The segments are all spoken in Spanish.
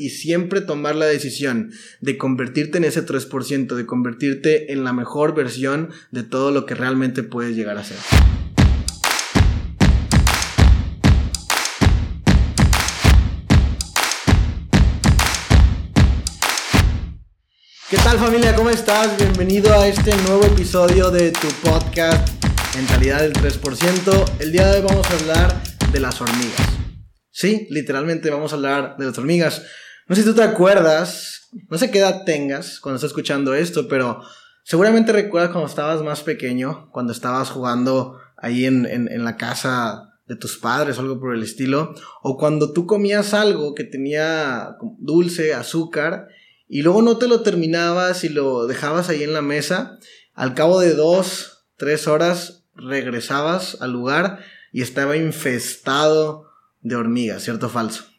y siempre tomar la decisión de convertirte en ese 3%, de convertirte en la mejor versión de todo lo que realmente puedes llegar a ser. ¿Qué tal familia? ¿Cómo estás? Bienvenido a este nuevo episodio de tu podcast Mentalidad del 3%. El día de hoy vamos a hablar de las hormigas. Sí, literalmente vamos a hablar de las hormigas. No sé si tú te acuerdas, no sé qué edad tengas cuando estás escuchando esto, pero seguramente recuerdas cuando estabas más pequeño, cuando estabas jugando ahí en, la casa de tus padres o algo por el estilo, o cuando tú comías algo que tenía dulce, azúcar, y luego no te lo terminabas y lo dejabas ahí en la mesa, al cabo de dos, tres horas regresabas al lugar y estaba infestado de hormigas, ¿cierto o falso?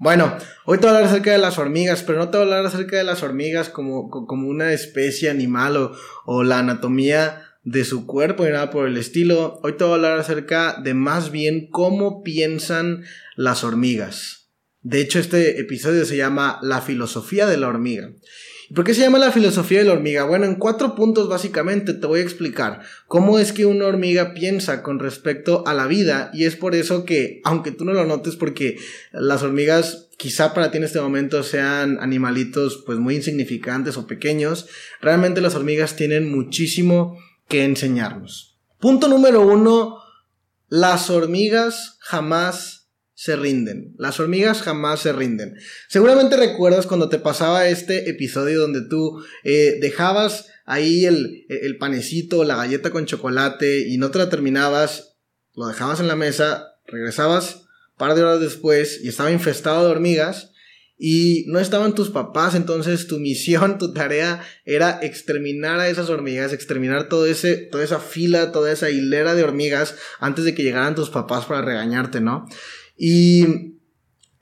Bueno, hoy te voy a hablar acerca de las hormigas, pero no te voy a hablar acerca de las hormigas como, como una especie animal o, o la anatomía de su cuerpo y nada por el estilo. Hoy te voy a hablar acerca de más bien cómo piensan las hormigas. De hecho, este episodio se llama La filosofía de la hormiga. ¿Y por qué se llama la filosofía de la hormiga? Bueno, en cuatro puntos básicamente te voy a explicar cómo es que una hormiga piensa con respecto a la vida y es por eso que, aunque tú no lo notes porque las hormigas quizá para ti en este momento sean animalitos pues muy insignificantes o pequeños, realmente las hormigas tienen muchísimo que enseñarnos. Punto número uno, las hormigas jamás se rinden. Las hormigas jamás se rinden. Seguramente recuerdas cuando te pasaba este episodio donde tú eh, dejabas ahí el, el panecito, la galleta con chocolate y no te la terminabas, lo dejabas en la mesa, regresabas un par de horas después y estaba infestado de hormigas y no estaban tus papás, entonces tu misión, tu tarea era exterminar a esas hormigas, exterminar ese, toda esa fila, toda esa hilera de hormigas antes de que llegaran tus papás para regañarte, ¿no? Y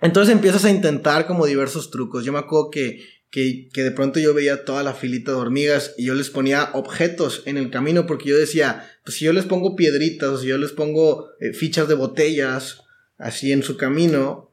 entonces empiezas a intentar como diversos trucos. Yo me acuerdo que, que, de pronto yo veía toda la filita de hormigas y yo les ponía objetos en el camino porque yo decía, pues si yo les pongo piedritas o si yo les pongo eh, fichas de botellas así en su camino,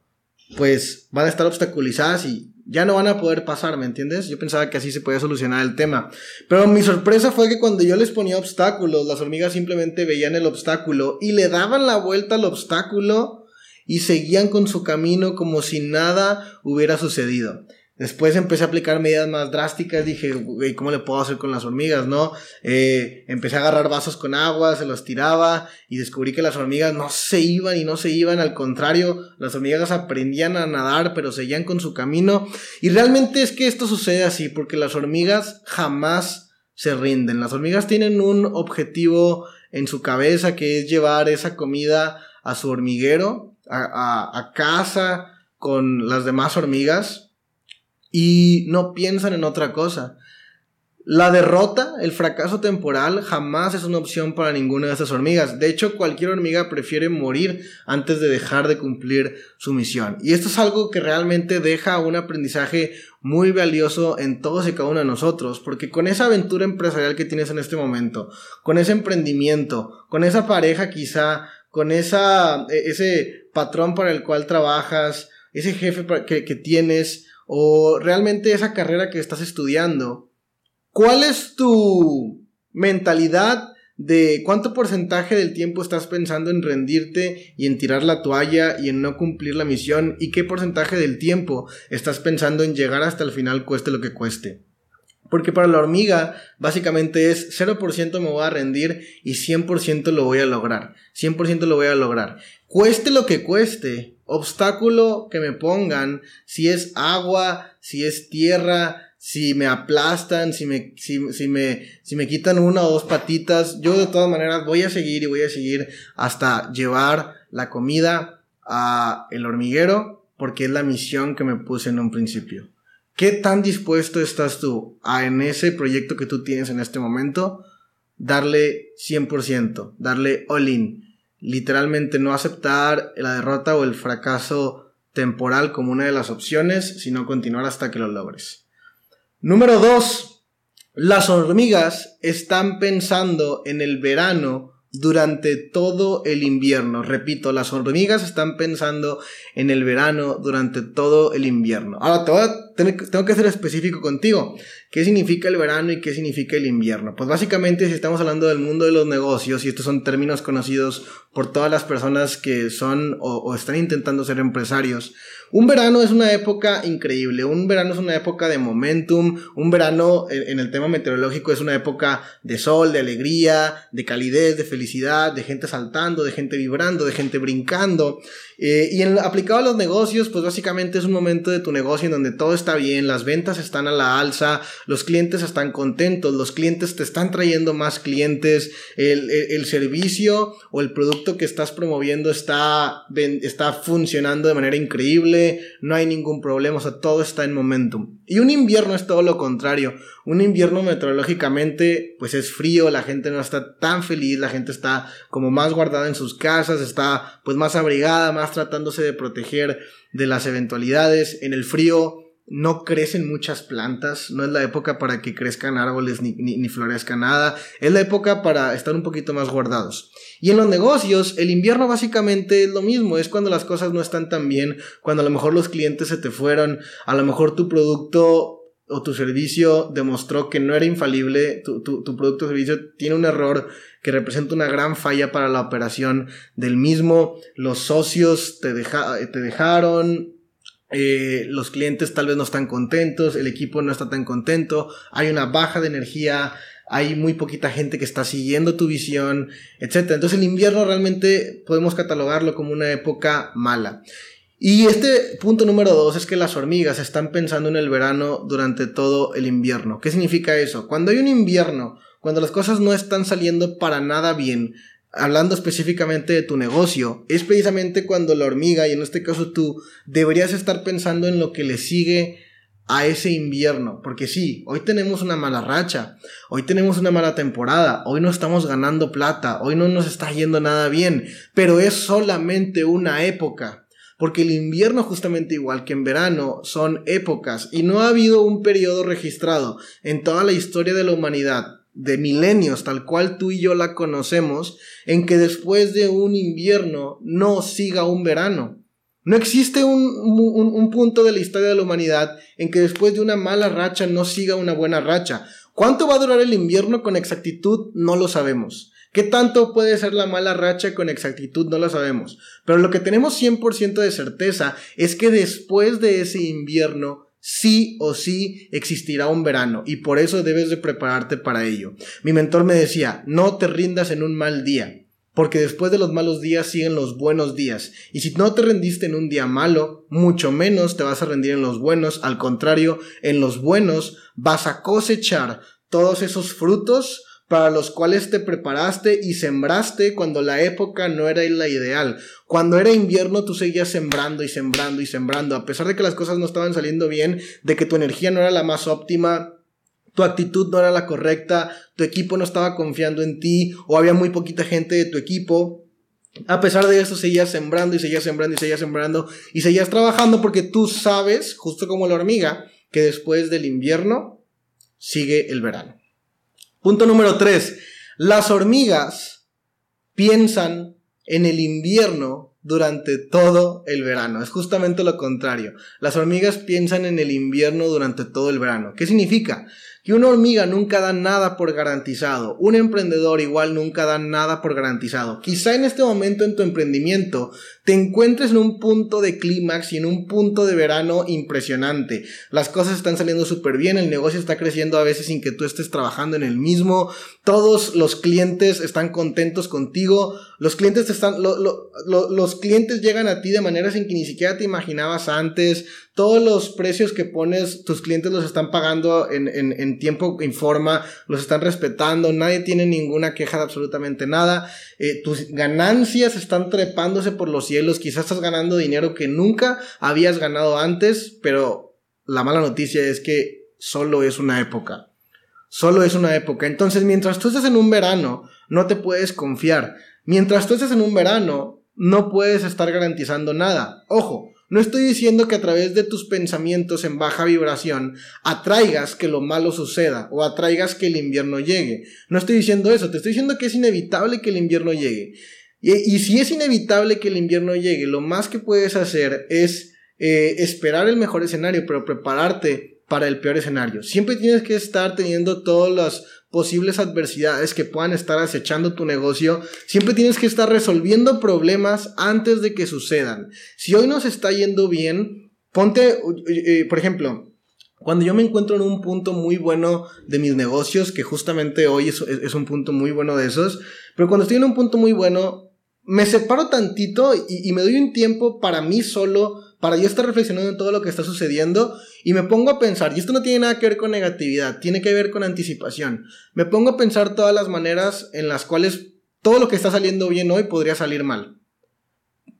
pues van a estar obstaculizadas y ya no van a poder pasar, ¿me entiendes? Yo pensaba que así se podía solucionar el tema. Pero mi sorpresa fue que cuando yo les ponía obstáculos, las hormigas simplemente veían el obstáculo y le daban la vuelta al obstáculo y seguían con su camino como si nada hubiera sucedido. Después empecé a aplicar medidas más drásticas, dije, güey, ¿cómo le puedo hacer con las hormigas, no? Eh, empecé a agarrar vasos con agua, se los tiraba y descubrí que las hormigas no se iban y no se iban, al contrario, las hormigas aprendían a nadar, pero seguían con su camino. Y realmente es que esto sucede así, porque las hormigas jamás se rinden. Las hormigas tienen un objetivo en su cabeza que es llevar esa comida a su hormiguero a, casa con las demás hormigas y no piensan en otra cosa. La derrota, el fracaso temporal, jamás es una opción para ninguna de estas hormigas. De hecho, cualquier hormiga prefiere morir antes de dejar de cumplir su misión. Y esto es algo que realmente deja un aprendizaje muy valioso en todos y cada uno de nosotros, porque con esa aventura empresarial que tienes en este momento, con ese emprendimiento, con esa pareja quizá, con esa, e, ese patrón para el cual trabajas, ese jefe que, que tienes o realmente esa carrera que estás estudiando. ¿Cuál es tu mentalidad de cuánto porcentaje del tiempo estás pensando en rendirte y en tirar la toalla y en no cumplir la misión y qué porcentaje del tiempo estás pensando en llegar hasta el final cueste lo que cueste? Porque para la hormiga básicamente es 0% me voy a rendir y 100% lo voy a lograr. 100% lo voy a lograr. Cueste lo que cueste, obstáculo que me pongan, si es agua, si es tierra, si me aplastan, si me, si, me, si me quitan una o dos patitas, yo de todas maneras voy a seguir y voy a seguir hasta llevar la comida a el hormiguero porque es la misión que me puse en un principio. ¿Qué tan dispuesto estás tú a en ese proyecto que tú tienes en este momento darle 100%, darle all in? Literalmente no aceptar la derrota o el fracaso temporal como una de las opciones, sino continuar hasta que lo logres. Número 2. Las hormigas están pensando en el verano durante todo el invierno. Repito, las hormigas están pensando en el verano durante todo el invierno. Ahora tengo que ser específico contigo. ¿Qué significa el verano y qué significa el invierno? Pues básicamente si estamos hablando del mundo de los negocios, y estos son términos conocidos por todas las personas que son o, están intentando ser empresarios, un verano es una época increíble, un verano es una época de momentum, un verano en, el tema meteorológico es una época de sol, de alegría, de calidez, de felicidad, de gente saltando, de gente vibrando, de gente brincando. Eh, y en, aplicado a los negocios, pues básicamente es un momento de tu negocio en donde todo está bien, las ventas están a la alza, los clientes están contentos, los clientes te están trayendo más clientes, el, el, servicio o el producto que estás promoviendo está, está funcionando de manera increíble, no hay ningún problema, o sea, todo está en momentum. Y un invierno es todo lo contrario. Un invierno meteorológicamente, pues es frío, la gente no está tan feliz, la gente está como más guardada en sus casas, está pues más abrigada, más tratándose de proteger de las eventualidades. En el frío no crecen muchas plantas, no es la época para que crezcan árboles ni, ni, florezca nada, es la época para estar un poquito más guardados. Y en los negocios, el invierno básicamente es lo mismo, es cuando las cosas no están tan bien, cuando a lo mejor los clientes se te fueron, a lo mejor tu producto o tu servicio demostró que no era infalible, tu, producto o servicio tiene un error que representa una gran falla para la operación del mismo, los socios te dejaron, eh, los clientes tal vez no están contentos, el equipo no está tan contento, hay una baja de energía, hay muy poquita gente que está siguiendo tu visión, etc. Entonces el invierno realmente podemos catalogarlo como una época mala. Y este punto número dos es que las hormigas están pensando en el verano durante todo el invierno. ¿Qué significa eso? Cuando hay un invierno, cuando las cosas no están saliendo para nada bien, hablando específicamente de tu negocio, es precisamente cuando la hormiga, y en este caso tú, deberías estar pensando en lo que le sigue a ese invierno. Porque sí, hoy tenemos una mala racha, hoy tenemos una mala temporada, hoy no estamos ganando plata, hoy no nos está yendo nada bien, pero es solamente una época. Porque el invierno, justamente igual que en verano, son épocas y no ha habido un periodo registrado en toda la historia de la humanidad de milenios, tal cual tú y yo la conocemos, en que después de un invierno no siga un verano. No existe un, un, punto de la historia de la humanidad en que después de una mala racha no siga una buena racha. ¿Cuánto va a durar el invierno con exactitud? No lo sabemos. ¿Qué tanto puede ser la mala racha con exactitud? No lo sabemos. Pero lo que tenemos 100% de certeza es que después de ese invierno sí o sí existirá un verano y por eso debes de prepararte para ello. Mi mentor me decía, no te rindas en un mal día, porque después de los malos días siguen los buenos días. Y si no te rendiste en un día malo, mucho menos te vas a rendir en los buenos. Al contrario, en los buenos vas a cosechar todos esos frutos para los cuales te preparaste y sembraste cuando la época no era la ideal. Cuando era invierno tú seguías sembrando y sembrando y sembrando, a pesar de que las cosas no estaban saliendo bien, de que tu energía no era la más óptima, tu actitud no era la correcta, tu equipo no estaba confiando en ti o había muy poquita gente de tu equipo. A pesar de eso, seguías sembrando y seguías sembrando y seguías sembrando y seguías trabajando porque tú sabes, justo como la hormiga, que después del invierno sigue el verano. Punto número 3. Las hormigas piensan en el invierno durante todo el verano. Es justamente lo contrario. Las hormigas piensan en el invierno durante todo el verano. ¿Qué significa? que una hormiga nunca da nada por garantizado, un emprendedor igual nunca da nada por garantizado. Quizá en este momento en tu emprendimiento te encuentres en un punto de clímax y en un punto de verano impresionante. Las cosas están saliendo súper bien, el negocio está creciendo a veces sin que tú estés trabajando en el mismo, todos los clientes están contentos contigo, los clientes están, los clientes llegan a ti de maneras en que ni siquiera te imaginabas antes, todos los precios que pones, tus clientes los están pagando en, en, en tiempo y forma, los están respetando, nadie tiene ninguna queja de absolutamente nada, eh, tus ganancias están trepándose por los cielos, quizás estás ganando dinero que nunca habías ganado antes, pero la mala noticia es que solo es una época. Solo es una época. Entonces, mientras tú estás en un verano, no te puedes confiar. Mientras tú estés en un verano, no puedes estar garantizando nada. Ojo, No estoy diciendo que a través de tus pensamientos en baja vibración atraigas que lo malo suceda o atraigas que el invierno llegue. No estoy diciendo eso, te estoy diciendo que es inevitable que el invierno llegue. Y, si es inevitable que el invierno llegue, lo más que puedes hacer es eh, esperar el mejor escenario, pero prepararte para el peor escenario. Siempre tienes que estar teniendo todas las posibles adversidades que puedan estar acechando tu negocio, siempre tienes que estar resolviendo problemas antes de que sucedan. Si hoy nos está yendo bien, ponte, eh, por ejemplo, cuando yo me encuentro en un punto muy bueno de mis negocios, que justamente hoy es, un punto muy bueno de esos, pero cuando estoy en un punto muy bueno, me separo tantito y, me doy un tiempo para mí solo para yo estar reflexionando en todo lo que está sucediendo y me pongo a pensar, y esto no tiene nada que ver con negatividad, tiene que ver con anticipación. Me pongo a pensar todas las maneras en las cuales todo lo que está saliendo bien hoy podría salir mal.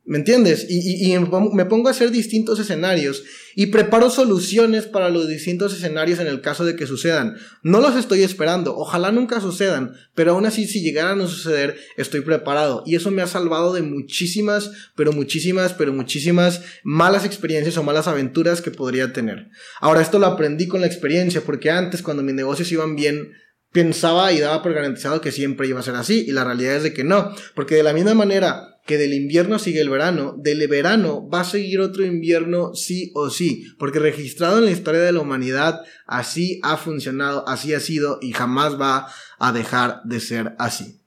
¿Me entiendes? Y, me pongo a hacer distintos escenarios y preparo soluciones para los distintos escenarios en el caso de que sucedan. No los estoy esperando, ojalá nunca sucedan, pero aún así si llegaran a suceder, estoy preparado. Y eso me ha salvado de muchísimas, pero muchísimas, pero muchísimas malas experiencias o malas aventuras que podría tener. Ahora, esto lo aprendí con la experiencia, porque antes cuando mis negocios iban bien, pensaba y daba por garantizado que siempre iba a ser así, y la realidad es de que no, porque de la misma manera que del invierno sigue el verano, del verano va a seguir otro invierno sí o sí, porque registrado en la historia de la humanidad, así ha funcionado, así ha sido y jamás va a dejar de ser así.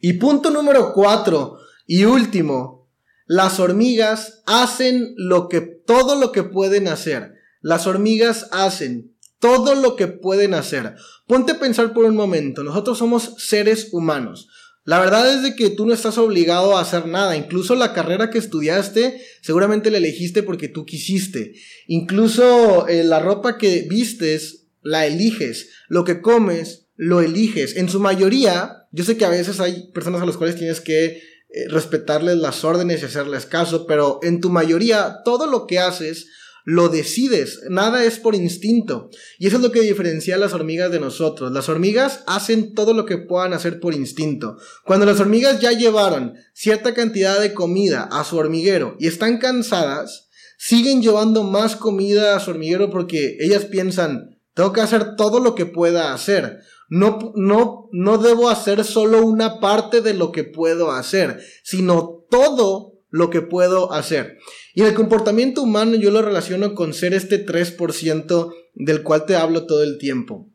Y punto número cuatro y último, las hormigas hacen lo que, todo lo que pueden hacer. Las hormigas hacen todo lo que pueden hacer. Ponte a pensar por un momento, nosotros somos seres humanos. La verdad es de que tú no estás obligado a hacer nada. Incluso la carrera que estudiaste, seguramente la elegiste porque tú quisiste. Incluso eh, la ropa que vistes, la eliges. Lo que comes, lo eliges. En su mayoría, yo sé que a veces hay personas a las cuales tienes que eh, respetarles las órdenes y hacerles caso, pero en tu mayoría, todo lo que haces, lo decides, nada es por instinto. Y eso es lo que diferencia a las hormigas de nosotros. Las hormigas hacen todo lo que puedan hacer por instinto. Cuando las hormigas ya llevaron cierta cantidad de comida a su hormiguero y están cansadas, siguen llevando más comida a su hormiguero porque ellas piensan, tengo que hacer todo lo que pueda hacer. No, no, no debo hacer solo una parte de lo que puedo hacer, sino todo lo que puedo hacer. Y el comportamiento humano yo lo relaciono con ser este 3% del cual te hablo todo el tiempo.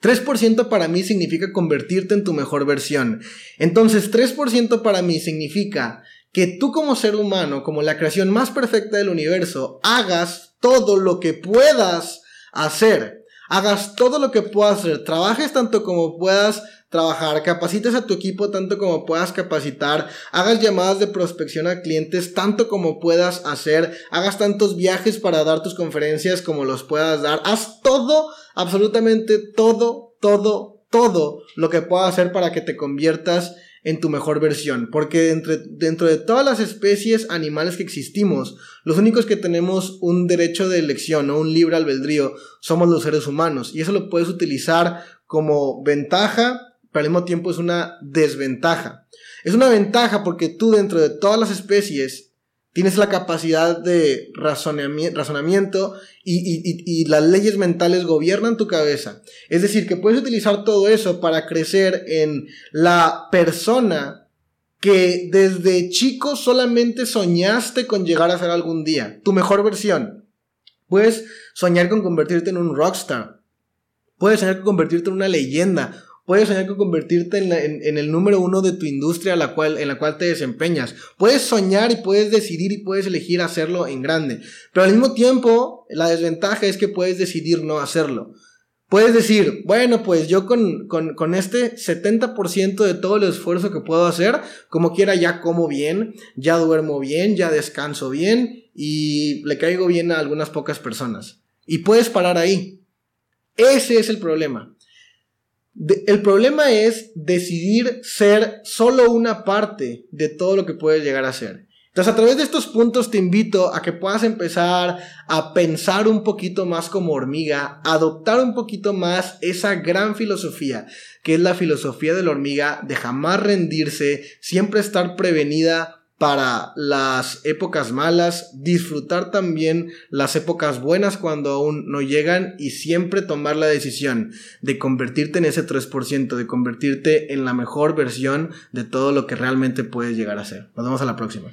3% para mí significa convertirte en tu mejor versión. Entonces, 3% para mí significa que tú como ser humano, como la creación más perfecta del universo, hagas todo lo que puedas hacer. Hagas todo lo que puedas hacer. Trabajes tanto como puedas trabajar, capacites a tu equipo tanto como puedas capacitar, hagas llamadas de prospección a clientes tanto como puedas hacer, hagas tantos viajes para dar tus conferencias como los puedas dar, haz todo, absolutamente todo, todo, todo lo que puedas hacer para que te conviertas en tu mejor versión, porque dentro de todas las especies animales que existimos, los únicos que tenemos un derecho de elección o un libre albedrío somos los seres humanos, y eso lo puedes utilizar como ventaja pero al mismo tiempo es una desventaja. Es una ventaja porque tú dentro de todas las especies tienes la capacidad de razonamiento y, las leyes mentales gobiernan tu cabeza. Es decir, que puedes utilizar todo eso para crecer en la persona que desde chico solamente soñaste con llegar a ser algún día, tu mejor versión. Puedes soñar con convertirte en un rockstar. Puedes soñar con convertirte en una leyenda Puedes soñar con convertirte en, el número uno de tu industria en la cual te desempeñas. Puedes soñar y puedes decidir y puedes elegir hacerlo en grande. Pero al mismo tiempo, la desventaja es que puedes decidir no hacerlo. Puedes decir, bueno, pues yo con, con, con este 70% de todo el esfuerzo que puedo hacer, como quiera ya como bien, ya duermo bien, ya descanso bien y le caigo bien a algunas pocas personas. Y puedes parar ahí. Ese es el problema el problema es decidir ser solo una parte de todo lo que puedes llegar a ser. Entonces, a través de estos puntos te invito a que puedas empezar a pensar un poquito más como hormiga, adoptar un poquito más esa gran filosofía, que es la filosofía de la hormiga, de jamás rendirse, siempre estar prevenida para las épocas malas, disfrutar también las épocas buenas cuando aún no llegan y siempre tomar la decisión de convertirte en ese 3%, de convertirte en la mejor versión de todo lo que realmente puedes llegar a ser. Nos vemos a la próxima.